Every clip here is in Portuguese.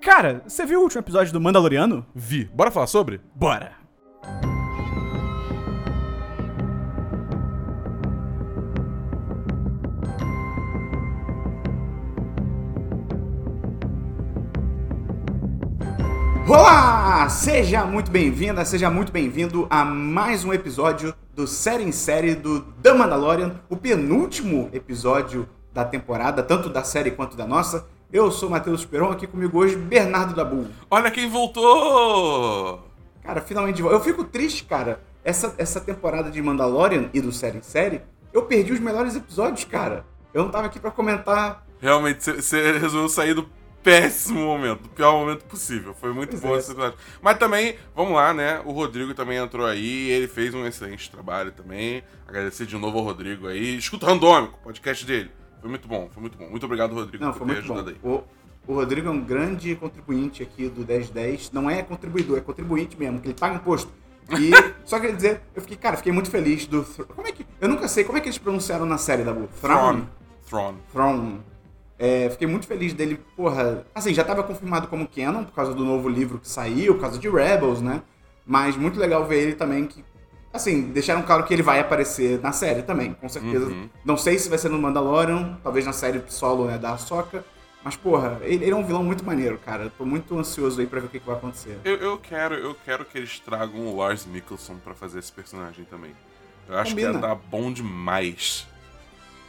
Cara, você viu o último episódio do Mandaloriano? Vi. Bora falar sobre? Bora! Olá! Seja muito bem-vinda, seja muito bem-vindo a mais um episódio do Série em Série do The Mandalorian, o penúltimo episódio da temporada, tanto da série quanto da nossa. Eu sou Matheus Peron, aqui comigo hoje Bernardo Dabu. Olha quem voltou! Cara, finalmente. Eu fico triste, cara. Essa, essa temporada de Mandalorian e do Série em Série, eu perdi os melhores episódios, cara. Eu não tava aqui pra comentar. Realmente, você resolveu sair do péssimo momento, do pior momento possível. Foi muito Pois bom é. esse episódio. Mas também, vamos lá, né? O Rodrigo também entrou aí, ele fez um excelente trabalho também. Agradecer de novo ao Rodrigo aí. Escuta Randômico, podcast dele. Foi muito bom, foi muito bom. Muito obrigado, Rodrigo, Não, por foi ter muito bom. ajudado aí. O, o Rodrigo é um grande contribuinte aqui do 1010. Não é contribuidor, é contribuinte mesmo, que ele paga imposto. E só queria dizer, eu fiquei, cara, fiquei muito feliz do. Como é que. Eu nunca sei, como é que eles pronunciaram na série da? Throne. Throne. Throne. É, fiquei muito feliz dele, porra. Assim, já tava confirmado como canon por causa do novo livro que saiu, por causa de Rebels, né? Mas muito legal ver ele também que. Assim, deixaram claro que ele vai aparecer na série também, com certeza. Uhum. Não sei se vai ser no Mandalorian, talvez na série solo né, da Ahsoka. Mas, porra, ele, ele é um vilão muito maneiro, cara. Tô muito ansioso aí pra ver o que, que vai acontecer. Eu, eu quero, eu quero que eles tragam o Lars Mikkelsen pra fazer esse personagem também. Eu acho que Combina. ia dar bom demais.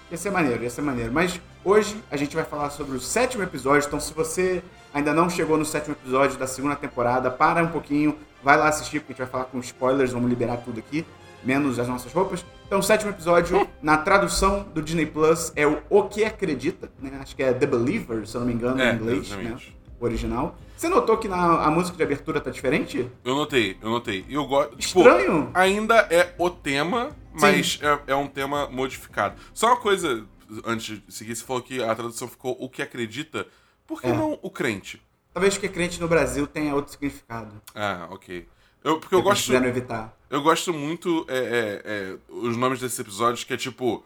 Ia ser maneiro, ia ser maneiro. Mas hoje a gente vai falar sobre o sétimo episódio. Então, se você ainda não chegou no sétimo episódio da segunda temporada, para um pouquinho, vai lá assistir, porque a gente vai falar com spoilers, vamos liberar tudo aqui, menos as nossas roupas. Então, o sétimo episódio, na tradução do Disney Plus, é o O Que Acredita, né? Acho que é The Believer, se eu não me engano, É, em inglês, né? exatamente. O original. Você notou que na, a música de abertura tá diferente? Eu notei, eu notei. E eu gosto. Tipo, Estranho. ainda é o tema, mas é, é um tema modificado. Só uma coisa, antes de seguir, você falou que a tradução ficou o que acredita. Por que É. não o crente? Talvez que crente no Brasil tenha outro significado. Ah, ok. Eu, porque eu gosto, quiseram evitar. eu gosto muito é, é, é, os nomes desses episódios que é tipo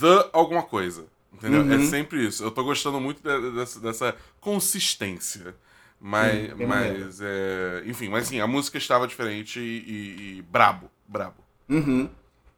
The alguma coisa. Entendeu? Uhum. É sempre isso. Eu tô gostando muito de- dessa, dessa consistência. Mas, Sim, mas é, enfim, mas sim, a música estava diferente e, e- e brabo, brabo. Uhum.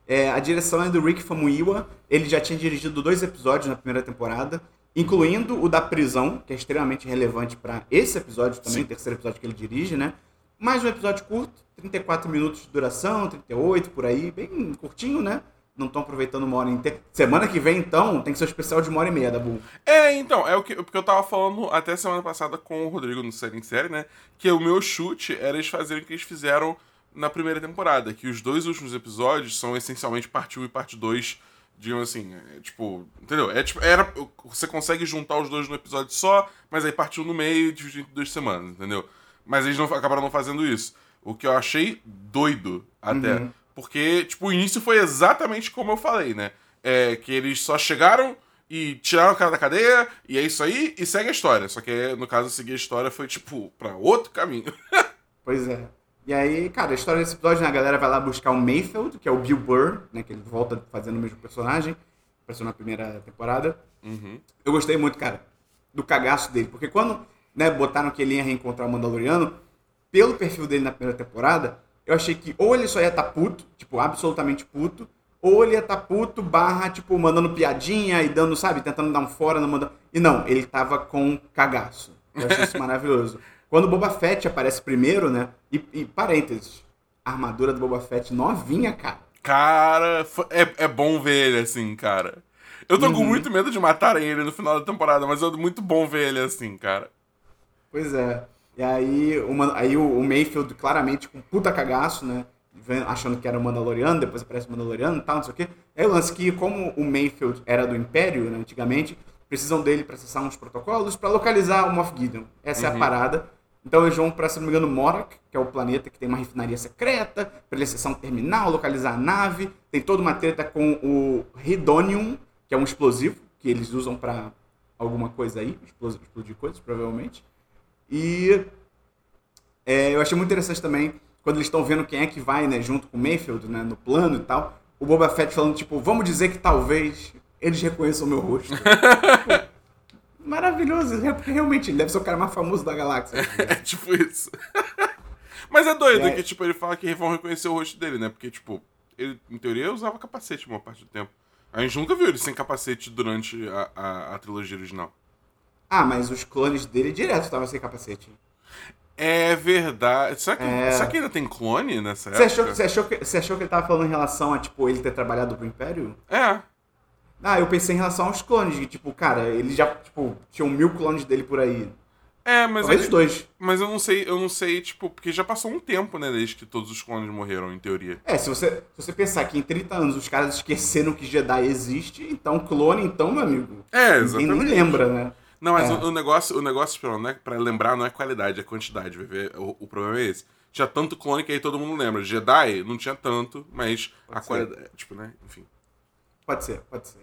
É, a direção é do Rick Famuyiwa. Ele já tinha dirigido dois episódios na primeira temporada, incluindo o da prisão, que é extremamente relevante pra esse episódio também, Sim. o terceiro episódio que ele dirige, né? Mais um episódio curto, 34 minutos de duração, 38 por aí, bem curtinho, né? Não estão aproveitando uma hora inteira. Semana que vem, então, tem que ser um especial de uma hora e meia da Bull. É, então, é o que, porque eu tava falando até semana passada com o Rodrigo no Série em Série, né? Que o meu chute era eles fazerem o que eles fizeram na primeira temporada, que os dois últimos episódios são essencialmente parte 1 e parte 2, digamos assim, é, tipo, entendeu? É tipo, era, você consegue juntar os dois no episódio só, mas aí parte 1 no meio e dividir entre duas semanas, entendeu? Mas eles não, acabaram não fazendo isso. O que eu achei doido até. Uhum. Porque, tipo, o início foi exatamente como eu falei, né? É que eles só chegaram e tiraram o cara da cadeia, e é isso aí, e segue a história. Só que, no caso, seguir a história foi, tipo, pra outro caminho. Pois é. E aí, cara, a história desse episódio, né, a galera vai lá buscar o Mayfield, que é o Bill Burr, né, que ele volta fazendo o mesmo personagem, apareceu na primeira temporada. Uhum. Eu gostei muito, cara, do cagaço dele, porque quando, né, botaram que ele ia reencontrar o Mandaloriano, pelo perfil dele na primeira temporada, eu achei que ou ele só ia estar puto, tipo, absolutamente puto, ou ele ia estar puto, barra, tipo, mandando piadinha e dando, sabe, tentando dar um fora, não mandando... E não, ele tava com cagaço. Eu achei isso maravilhoso. Quando o Boba Fett aparece primeiro, né, e, e parênteses, a armadura do Boba Fett novinha, cara. Cara, é, é bom ver ele assim, cara. Eu tô com Uhum. muito medo de matarem ele no final da temporada, mas é muito bom ver ele assim, cara. Pois é. E aí, o, Man- aí o, o Mayfield claramente com puta cagaço, né? Achando que era o Mandaloriano, depois aparece o Mandaloriano e tal, não sei o quê. Aí o lance que, como o Mayfield era do Império, né, antigamente, precisam dele pra acessar uns protocolos pra localizar o Moff Gideon. Essa é a parada. Então eles vão pra, se não me engano, Morak, que é o planeta que tem uma refinaria secreta, pra ele acessar um terminal, localizar a nave. Tem toda uma treta com o Ridonium, que é um explosivo que eles usam pra alguma coisa aí, explos- explodir coisas, provavelmente. E é, eu achei muito interessante também, quando eles estão vendo quem é que vai, né, junto com o Mayfield, né, no plano e tal, o Boba Fett falando, tipo, vamos dizer que talvez eles reconheçam o meu rosto. Maravilhoso. Porque realmente ele deve ser o cara mais famoso da galáxia. É tipo isso. Mas é doido aí- que, tipo, ele fala que vão reconhecer o rosto dele, né? Porque, tipo, ele, em teoria, usava capacete uma parte do tempo. A gente nunca viu ele sem capacete durante a, a, a trilogia original. ah, mas os clones dele direto estavam sem capacete. É verdade. Será que, É. será que ainda tem clone nessa Você época? achou, você, achou que, você achou que ele tava falando em relação a, tipo, ele ter trabalhado pro Império? É. Ah, eu pensei em relação aos clones, que, tipo, cara, ele já, tipo, tinham mil clones dele por aí. É, mas, Talvez os dois. mas eu não sei, eu não sei, tipo, porque já passou um tempo, né, desde que todos os clones morreram, em teoria. É, se você, se você pensar que em 30 anos os caras esqueceram que Jedi existe, então clone, então, meu amigo. É, Ninguém nem exatamente. lembra, né? Não, mas É. o, o negócio, o negócio Esperon, não é, pra lembrar não é qualidade, é quantidade. ver? O, o problema é esse. Tinha tanto clone que aí todo mundo lembra. Jedi não tinha tanto, mas a Pode ser. qualidade. Tipo, né? Enfim. Pode ser, pode ser.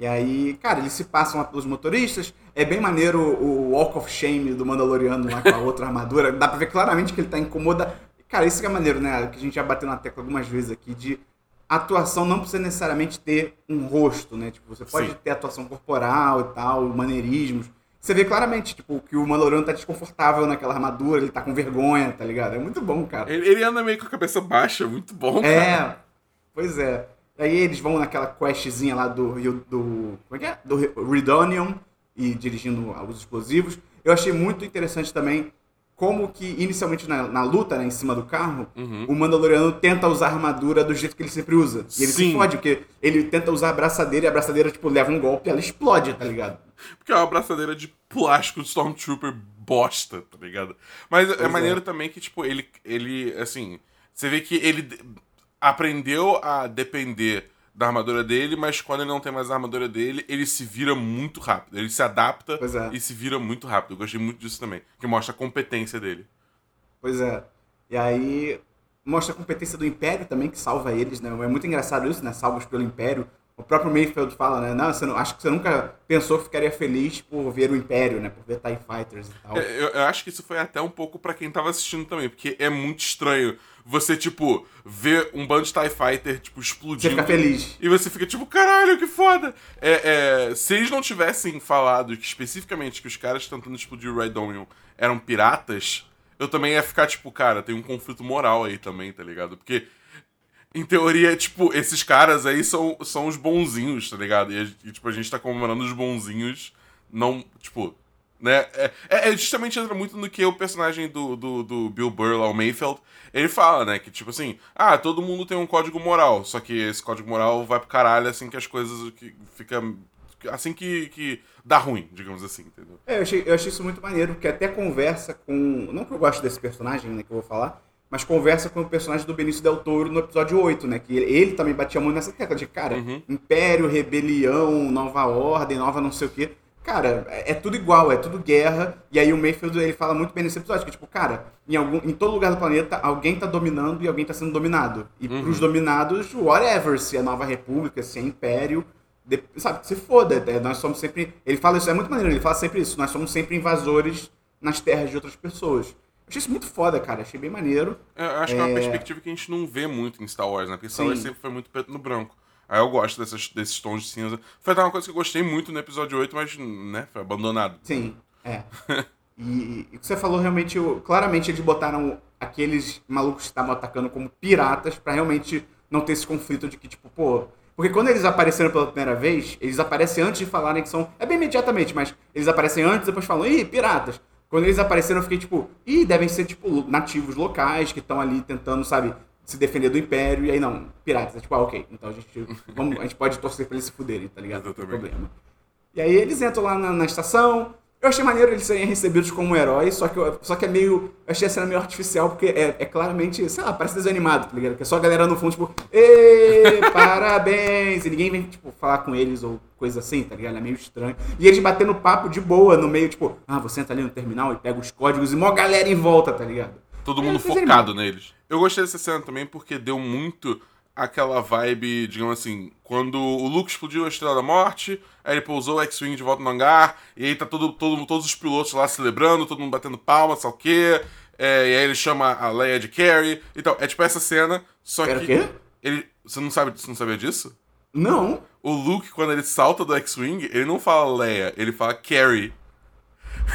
E aí, cara, eles se passam lá pelos motoristas. É bem maneiro o Walk of Shame do Mandaloriano lá com a outra armadura. Dá pra ver claramente que ele tá incomodado. Cara, isso que é maneiro, né? Que a gente já bateu na tecla algumas vezes aqui de atuação não precisa necessariamente ter um rosto, né? Tipo, você pode Sim. ter atuação corporal e tal, maneirismos. Você vê claramente, tipo, que o Mandaloriano tá desconfortável naquela armadura, ele tá com vergonha, tá ligado? É muito bom, cara. Ele, ele anda meio com a cabeça baixa, muito bom. cara. É, pois é. Aí eles vão naquela questzinha lá do Rio do. Como é que é? Do Redonium e dirigindo os explosivos. Eu achei muito interessante também como que, inicialmente na, na luta, né, em cima do carro, Uhum. o Mandaloriano tenta usar a armadura do jeito que ele sempre usa. E ele se Sim. fode, porque ele tenta usar a abraçadeira e a abraçadeira, tipo, leva um golpe e ela explode, tá ligado? Porque é uma abraçadeira de plástico de Stormtrooper bosta, tá ligado? Mas é Pois é. maneiro também que, tipo, ele, ele, assim, você vê que ele aprendeu a depender da armadura dele, mas quando ele não tem mais a armadura dele, ele se vira muito rápido. Ele se adapta é. e se vira muito rápido. Eu gostei muito disso também, que mostra a competência dele. Pois é. E aí mostra a competência do Império também, que salva eles, né? É muito engraçado isso, né? Salvos pelo Império. O próprio Mayfield fala, né? Não, você não, acho que você nunca pensou que ficaria feliz por ver o Império, né? Por ver TIE Fighters e tal. Eu, eu acho que isso foi até um pouco pra quem tava assistindo também, porque é muito estranho você, tipo, ver um bando de TIE Fighter, tipo, Você explodindo. fica feliz. E você fica tipo, caralho, que foda! É, é, se eles não tivessem falado que especificamente que os caras tentando explodir o Red Dominion eram piratas, eu também ia ficar tipo, cara, tem um conflito moral aí também, tá ligado? Porque, em teoria, tipo, esses caras aí são, são os bonzinhos, tá ligado? E, e, tipo, a gente tá comemorando os bonzinhos, não, tipo, né? É, é- é justamente entra muito no que o personagem do, do, do Bill Burr lá, o Mayfeld, ele fala, né? Que tipo assim, ah, todo mundo tem um código moral, só que esse código moral vai pro caralho assim que as coisas que fica. Assim que, que dá ruim, digamos assim, entendeu? É, eu achei, eu achei isso muito maneiro, porque até conversa com. Não que eu goste desse personagem, né, que eu vou falar, mas conversa com o personagem do Benício Del Toro no episódio 8, né? Que ele, também batia muito nessa tecla de, cara, Uhum. Império, Rebelião, Nova Ordem, Nova não sei o quê. Cara, é, é tudo igual, é tudo guerra. E aí o Mayfield ele fala muito bem nesse episódio, que tipo, cara, em, algum, em todo lugar do planeta, alguém tá dominando e alguém tá sendo dominado. E Uhum. pros dominados, whatever, se é Nova República, se é Império, de- sabe, se foda. é, Nós somos sempre. Ele fala isso, é muito maneiro, ele fala sempre isso. Nós somos sempre invasores nas terras de outras pessoas. Achei isso muito foda, cara. Achei bem maneiro. Eu acho que é uma É. perspectiva que a gente não vê muito em Star Wars, né? Porque Star Wars sempre foi muito preto no branco. Aí eu gosto dessas, desses tons de cinza. Foi até uma coisa que eu gostei muito no episódio 8, mas, né, foi abandonado. Sim, é. E, e o que você falou realmente, o- claramente eles botaram aqueles malucos que estavam atacando como piratas pra realmente não ter esse conflito de que, tipo, pô. Porque quando eles apareceram pela primeira vez, eles aparecem antes de falarem que são. É bem imediatamente, mas eles aparecem antes e depois falam, ih, piratas. Quando eles apareceram, eu fiquei tipo, ih, devem ser, tipo, nativos locais que estão ali tentando, sabe, se defender do império. E aí, não, piratas. É tipo, ah, ok. Então a gente, vamos, a gente pode torcer pra eles se fuderem, tá ligado? Não tem problema. E aí eles entram lá na, na estação. Eu achei maneiro eles serem recebidos como heróis, só que, eu- só que é meio. Eu achei a cena meio artificial, porque é, é claramente, sei lá, parece desanimado, tá ligado? Que é só a galera no fundo, tipo, Ê, parabéns! E ninguém vem, tipo, falar com eles ou coisa assim, tá ligado? É meio estranho. E eles batendo papo de boa no meio, tipo, ah, você entra ali no terminal e pega os códigos e mó galera em volta, tá ligado? Todo É, mundo focado neles. Eu gostei dessa cena também porque deu muito aquela vibe, digamos assim, quando o Luke explodiu a Estrela da Morte, aí ele pousou o X-Wing de volta no hangar, e aí tá todo, todo, todos os pilotos lá celebrando, todo mundo batendo palma, sei lá o quê, é, e aí ele chama a Leia de Carrie, então, é tipo essa cena, só Era o que... quê? Ele, você não sabe, você não sabia disso? Não. O Luke, quando ele salta do X-Wing, ele não fala Leia, ele fala Carrie.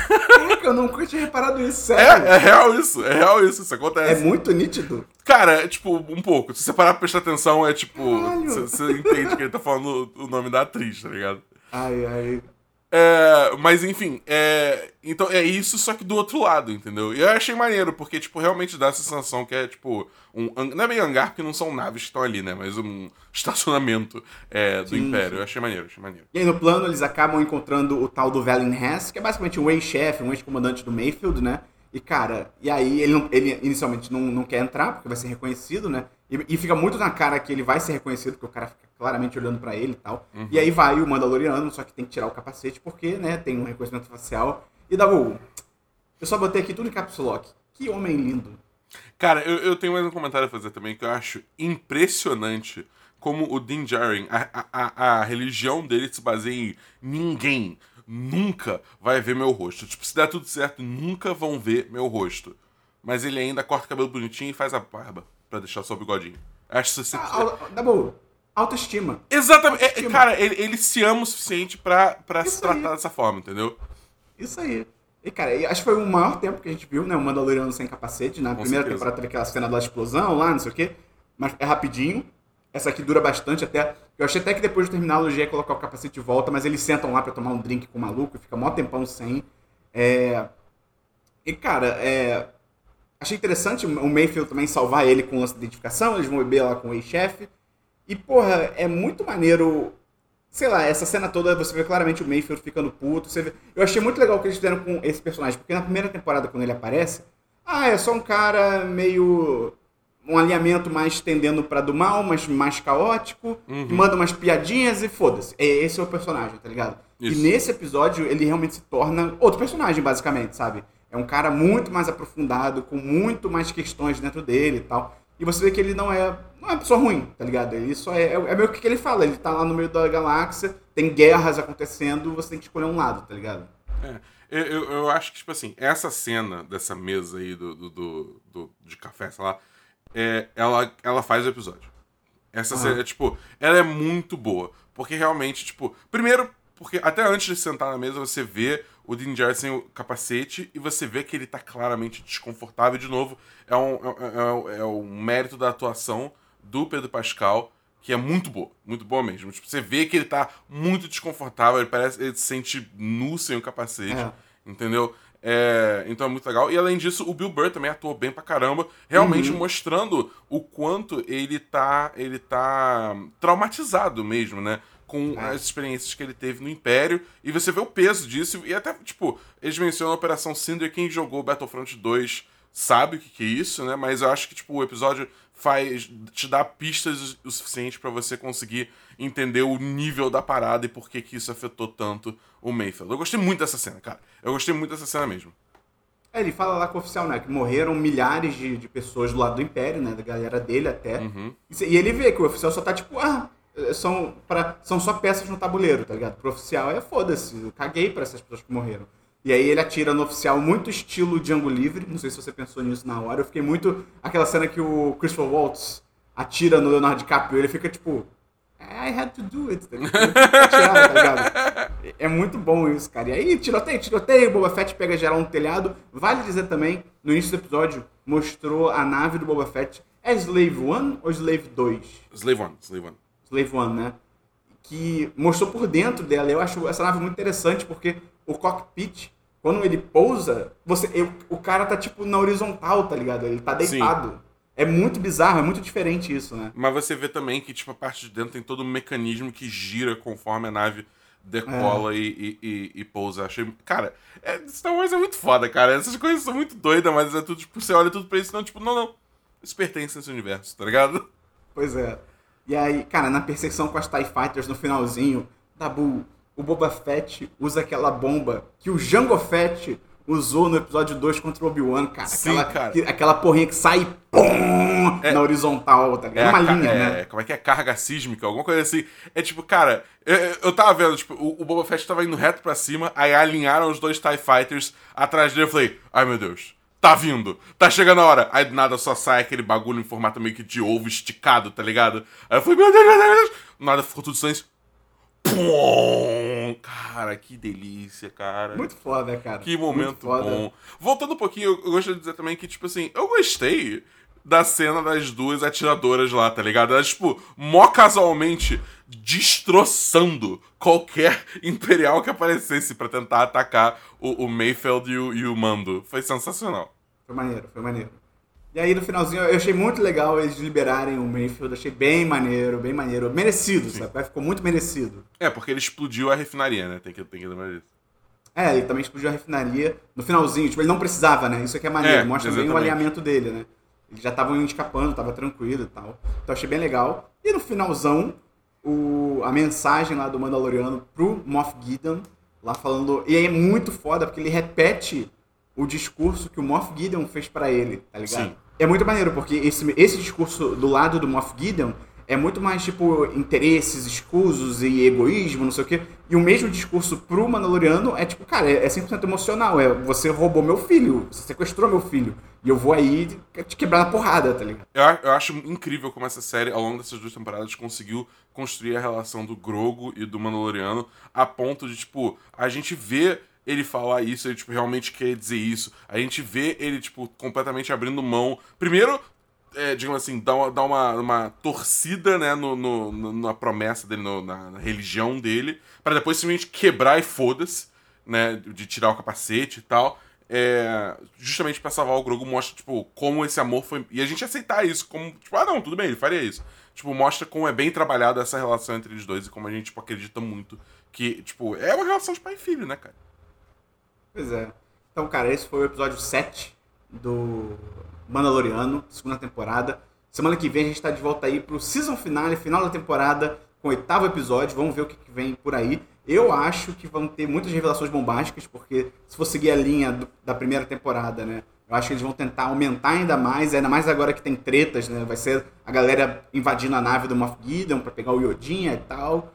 Caraca, eu nunca tinha reparado isso, É, sério. é real isso, é real isso, isso É, acontece. muito nítido. Cara, é tipo, um pouco. Se você parar pra prestar atenção, é tipo. Você entende que ele tá falando o nome da atriz, tá ligado? Ai, ai. É, mas enfim, é, então é isso, só que do outro lado, entendeu? E eu achei maneiro, porque, tipo, realmente dá essa sensação que é, tipo, um, não é bem hangar, porque não são naves que estão ali, né? Mas um estacionamento é, do Sim, Império. sim. Eu achei maneiro, achei maneiro. E aí no plano eles acabam encontrando o tal do Valen Hess, que é basicamente um ex-chefe, um ex-comandante do Mayfield, né? E cara, e aí ele, não- ele inicialmente não, não quer entrar, porque vai ser reconhecido, né? E, e fica muito na cara que ele vai ser reconhecido, porque o cara fica claramente olhando pra ele e tal. E aí vai o Mandaloriano, só que tem que tirar o capacete, porque, né, tem um reconhecimento facial. E dá eu só botei aqui tudo em caps lock. Que homem lindo. Cara, eu, eu tenho mais um comentário a fazer também, que eu acho impressionante como o Din Djarin, a, a, a, a religião dele se baseia em ninguém nunca vai ver meu rosto. Tipo, se der tudo certo, nunca vão ver meu rosto. Mas ele ainda corta o cabelo bonitinho e faz a barba pra deixar só o bigodinho. Acho isso Ah, au- dá bom. Autoestima. Exatamente. É, Autoestima. cara, ele, ele se ama o suficiente pra, pra se tratar aí. dessa forma, entendeu? Isso aí. E, cara, acho que foi o maior tempo que a gente viu, né? O Mandaloriano sem capacete. Na Com primeira certeza. temporada teve aquela cena da explosão lá, não sei o quê. Mas é rapidinho. Essa aqui dura bastante até. Eu achei até que depois de terminar a logia ia colocar o capacete de volta, mas eles sentam lá pra tomar um drink com o maluco e fica mó tempão sem. É... E, cara, é... achei interessante o Mayfield também salvar ele com o lance de identificação. Eles vão beber lá com o ex-chefe. E, porra, é muito maneiro sei lá, essa cena toda você vê claramente o Mayfield ficando puto. Vê... Eu achei muito legal o que eles fizeram com esse personagem, porque na primeira temporada, quando ele aparece, ah, é só um cara meio. um alinhamento mais tendendo pra do mal, mas mais caótico, que manda umas piadinhas e foda-se. É, esse é o personagem, tá ligado? Isso. E nesse episódio ele realmente se torna outro personagem, basicamente, sabe? É um cara muito mais aprofundado, com muito mais questões dentro dele e tal. E você vê que ele não é, não é uma pessoa ruim, tá ligado? Ele só é, é, é meio que ele fala, ele tá lá no meio da galáxia, tem guerras acontecendo, você tem que escolher um lado, tá ligado? É. Eu, eu, eu acho que, tipo assim, essa cena dessa mesa aí do, do, do- do- de café, sei lá, é, ela, ela faz o episódio. Essa Aham. cena, tipo, ela é muito boa. Porque realmente, tipo, primeiro, porque até antes de sentar na mesa, você vê o Din Djarin sem o capacete e você vê que ele tá claramente desconfortável. De novo, é um, é, é- é um mérito da atuação do Pedro Pascal, que é muito boa, muito boa mesmo. Tipo, você vê que ele tá muito desconfortável, ele parece, ele se sente nu sem o capacete, É. entendeu? É, então é muito legal. E além disso, o Bill Burr também atuou bem pra caramba, realmente Uhum. mostrando o quanto ele tá, ele tá traumatizado mesmo, né? Com É. as experiências que ele teve no Império. E você vê o peso disso. E até, tipo, eles mencionam a Operação Cinder. Quem jogou Battlefront 2 sabe o que, que é isso, né? Mas eu acho que, tipo, o episódio faz te dá pistas o suficiente pra você conseguir entender o nível da parada e por que que isso afetou tanto o Mayfield. Eu gostei muito dessa cena, cara. Eu gostei muito dessa cena mesmo. É, ele fala lá com o oficial, né, que morreram milhares de, de pessoas do lado do Império, né, da galera dele até. Uhum. E E ele vê que o oficial só tá tipo, ah, são, pra, são só peças no tabuleiro, tá ligado? Pro oficial é foda-se, eu caguei pra essas pessoas que morreram. E aí ele atira no oficial muito estilo Django Livre, não sei se você pensou nisso na hora, eu fiquei muito... Aquela cena que o Christopher Waltz atira no Leonardo DiCaprio, ele fica tipo... I had to do it, tá ligado? Tá? É muito bom isso, cara. E aí, tiroteio, tiroteio, Boba Fett pega geral no telhado. Vale dizer também, no início do episódio, mostrou a nave do Boba Fett. É Slave 1 ou Slave 2? Slave One, Slave One. Slave One, né? Que mostrou por dentro dela. Eu acho essa nave muito interessante porque o cockpit, quando ele pousa, você, eu- o cara tá tipo na horizontal, tá ligado? Ele tá deitado. É muito bizarro, é muito diferente isso, né? Mas você vê também que, tipo, a parte de dentro tem todo um mecanismo que gira conforme a nave decola e, e, e- e pousa. Achei. Cara, é, Star Wars é muito foda, cara. Essas coisas são muito doidas, mas é tudo, tipo, você olha tudo pra isso não, tipo, não, não. Isso pertence a esse universo, tá ligado? Pois é. E aí, cara, na perseguição com as TIE Fighters no finalzinho, Dabu, o Boba Fett usa aquela bomba que o Jango Fett usou no episódio 2 contra o Obi-Wan, cara. Sim, aquela, cara. que- aquela porrinha que sai pum, na horizontal, tá ligado? a uma ca- linha, é, né? Como é que é? Carga sísmica, alguma coisa assim. É tipo, cara, eu, eu tava vendo, tipo, o, o Boba Fett tava indo reto pra cima, aí alinharam os dois TIE Fighters atrás dele. Eu falei, ai meu Deus, tá vindo, tá chegando a hora. Aí do nada só sai aquele bagulho em formato meio que de ovo esticado, tá ligado? Aí eu falei, meu Deus, meu Deus, meu Deus. Do nada ficou tudo silêncio. Pum! Cara, que delícia, cara. Muito foda, cara. Que momento bom. Voltando um pouquinho, eu gostaria de dizer também que, tipo assim, eu gostei da cena das duas atiradoras lá, tá ligado? Elas, tipo, mó casualmente destroçando qualquer imperial que aparecesse para tentar atacar o, o Mayfeld e o, e o Mando. Foi sensacional. Foi maneiro, foi maneiro. E aí no finalzinho eu achei muito legal eles liberarem o Mayfield, achei bem maneiro, bem maneiro. Merecido, Sim. sabe? Ficou muito merecido. É, porque ele explodiu a refinaria, né? Tem que, tem que lembrar disso. É, ele também explodiu a refinaria no finalzinho. Tipo, ele não precisava, né? Isso aqui é maneiro. É, Mostra exatamente. bem o alinhamento dele, né? Eles já estavam escapando, tava tranquilo e tal. Então achei bem legal. E no finalzão, o, a mensagem lá do Mandaloriano pro Moff Gideon, lá falando... E aí é muito foda, porque ele repete o discurso que o Moff Gideon fez para ele, tá ligado? Sim. É muito maneiro, porque esse, esse discurso do lado do Moff Gideon é muito mais, tipo, interesses escusos e egoísmo, não sei o quê. E o mesmo discurso pro Mandaloriano é, tipo, cara, é 100% emocional. É, você roubou meu filho, você sequestrou meu filho. E eu vou aí te quebrar na porrada, tá ligado? Eu, eu acho incrível como essa série, ao longo dessas duas temporadas, conseguiu construir a relação do Grogo e do Mandaloriano a ponto de, tipo, a gente vê ele falar isso, ele, tipo, realmente quer dizer isso. A gente vê ele, tipo, completamente abrindo mão. Primeiro, é, digamos assim, dá uma, dá uma, uma torcida, né, no, no, na promessa dele, no, na, na, religião dele, para depois simplesmente quebrar e foda-se, né, de tirar o capacete e tal. É, justamente para salvar o Grogu mostra, tipo, como esse amor foi... E a gente aceitar isso como, tipo, ah, não, tudo bem, ele faria isso. Tipo, mostra como é bem trabalhada essa relação entre eles dois e como a gente, tipo, acredita muito que, tipo, é uma relação de pai e filho, né, cara? Pois é. Então, cara, esse foi o episódio 7 do Mandaloriano, segunda temporada. Semana que vem a gente tá de volta aí pro season finale, final da temporada, com o oitavo episódio. Vamos ver o que, vem por aí. Eu acho que vão ter muitas revelações bombásticas, porque se for seguir a linha do, da primeira temporada, né? Eu acho que eles vão tentar aumentar ainda mais, ainda mais agora que tem tretas, né? Vai ser a galera invadindo a nave do Moff Gideon pra pegar o Yodinha e tal.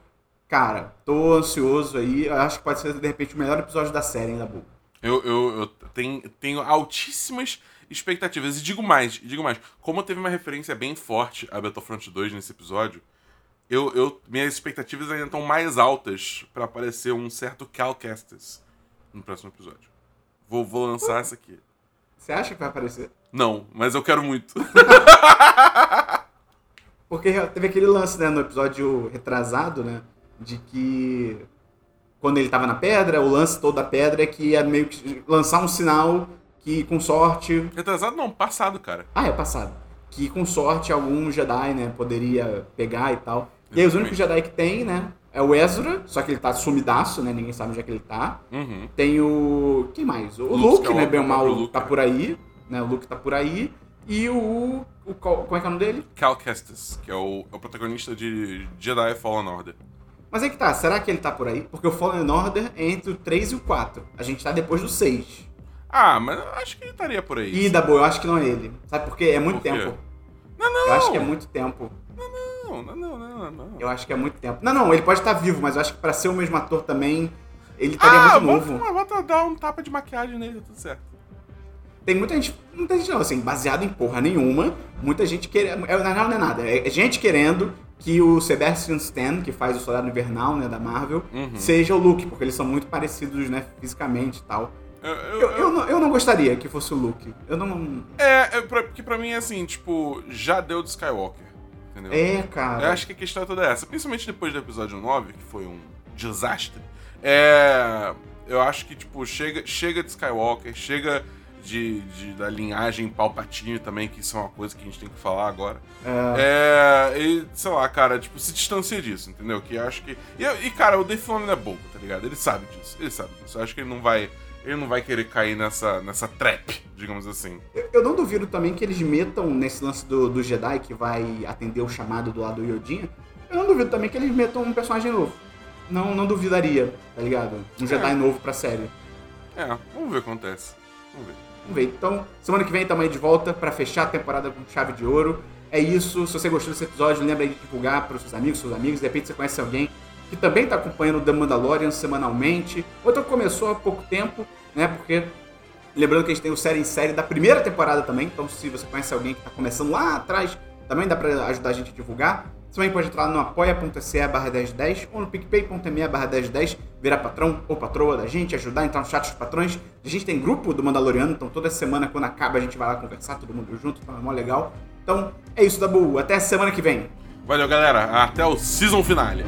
Cara, tô ansioso aí. Eu acho que pode ser, de repente, o melhor episódio da série ainda, Bu. Eu, eu, eu tenho, tenho altíssimas expectativas. E digo mais, digo mais. Como teve uma referência bem forte a Battlefront 2 nesse episódio, eu, eu, minhas expectativas ainda estão mais altas para aparecer um certo Cal Kestis no próximo episódio. Vou, vou lançar essa aqui. Você acha que vai aparecer? Não, mas eu quero muito. Porque teve aquele lance, né, no episódio retrasado, né? De que quando ele estava na pedra, o lance todo da pedra é que ia meio que lançar um sinal que com sorte. Retrasado não, passado, cara. Ah, é passado. Que com sorte algum Jedi, né, poderia pegar e tal. Exatamente. E aí os únicos Jedi que tem, né, é o Ezra, só que ele tá sumidaço, né, ninguém sabe onde é que ele tá. Uhum. Tem o. Quem mais? O, Luke, Luke é né, bem ou mal, Luke, tá né? por aí. Né, o Luke tá por aí. E o, o. Como é que é o nome dele? Cal Kestis, que é o, é o protagonista de Jedi Fallen Order. Mas é que tá, será que ele tá por aí? Porque o Fallen Order é entre o 3 e o 4. A gente tá depois do 6. Ah, mas eu acho que ele estaria por aí. Ih, da boa, eu acho que não é ele. Sabe por quê? É muito por tempo. Não, não. Eu acho que é muito tempo. Não, não, não, não, não. Eu acho que é muito tempo. Não, não, ele pode estar vivo, mas eu acho que pra ser o mesmo ator também, ele estaria ah, muito novo. Ah, bota dar um tapa de maquiagem nele, tudo certo. Tem muita gente, muita gente não, assim, baseado em porra nenhuma, muita gente querendo, é, na real não é nada, é gente querendo que o Sebastian Stan, que faz o Soldado Invernal, né, da Marvel, uhum. seja o Luke, porque eles são muito parecidos, né, fisicamente e tal. Eu, eu, eu, eu, não, eu não gostaria que fosse o Luke. Eu não. É, é pra, porque pra mim é assim, tipo, já deu de Skywalker. Entendeu? É, cara. Eu acho que a questão é toda essa. Principalmente depois do episódio 9, que foi um desastre. É. Eu acho que, tipo, chega, chega de Skywalker, chega de, de, da linhagem Palpatine também, que isso é uma coisa que a gente tem que falar agora. É. é e, sei lá, cara, tipo, se distancia disso, entendeu? Que eu acho que. E, e cara, o Dave Filoni é bobo, tá ligado? Ele sabe disso. Ele sabe disso. Eu acho que ele não vai. Ele não vai querer cair nessa, nessa trap, digamos assim. Eu, eu não duvido também que eles metam nesse lance do, do Jedi que vai atender o chamado do lado do Yodinha. Eu não duvido também que eles metam um personagem novo. Não, não duvidaria, tá ligado? Um Jedi é. novo pra série. É, vamos ver o que acontece. Vamos ver. Vamos ver. Então, semana que vem estamos aí de volta para fechar a temporada com chave de ouro. É isso. Se você gostou desse episódio, lembra de divulgar para os seus amigos, seus amigos. De repente você conhece alguém que também está acompanhando The Mandalorian semanalmente. Outro começou há pouco tempo, né? Porque lembrando que a gente tem o série em série da primeira temporada também. Então, se você conhece alguém que está começando lá atrás, também dá para ajudar a gente a divulgar. Você também pode entrar no apoia.se barra 1010 ou no picpay.me barra 1010, virar patrão ou patroa da gente, ajudar a entrar no chat dos patrões. A gente tem grupo do Mandaloriano, então toda semana, quando acaba, a gente vai lá conversar, todo mundo junto, é mó legal. Então é isso, Dabu. Até semana que vem. Valeu, galera. Até o season finale.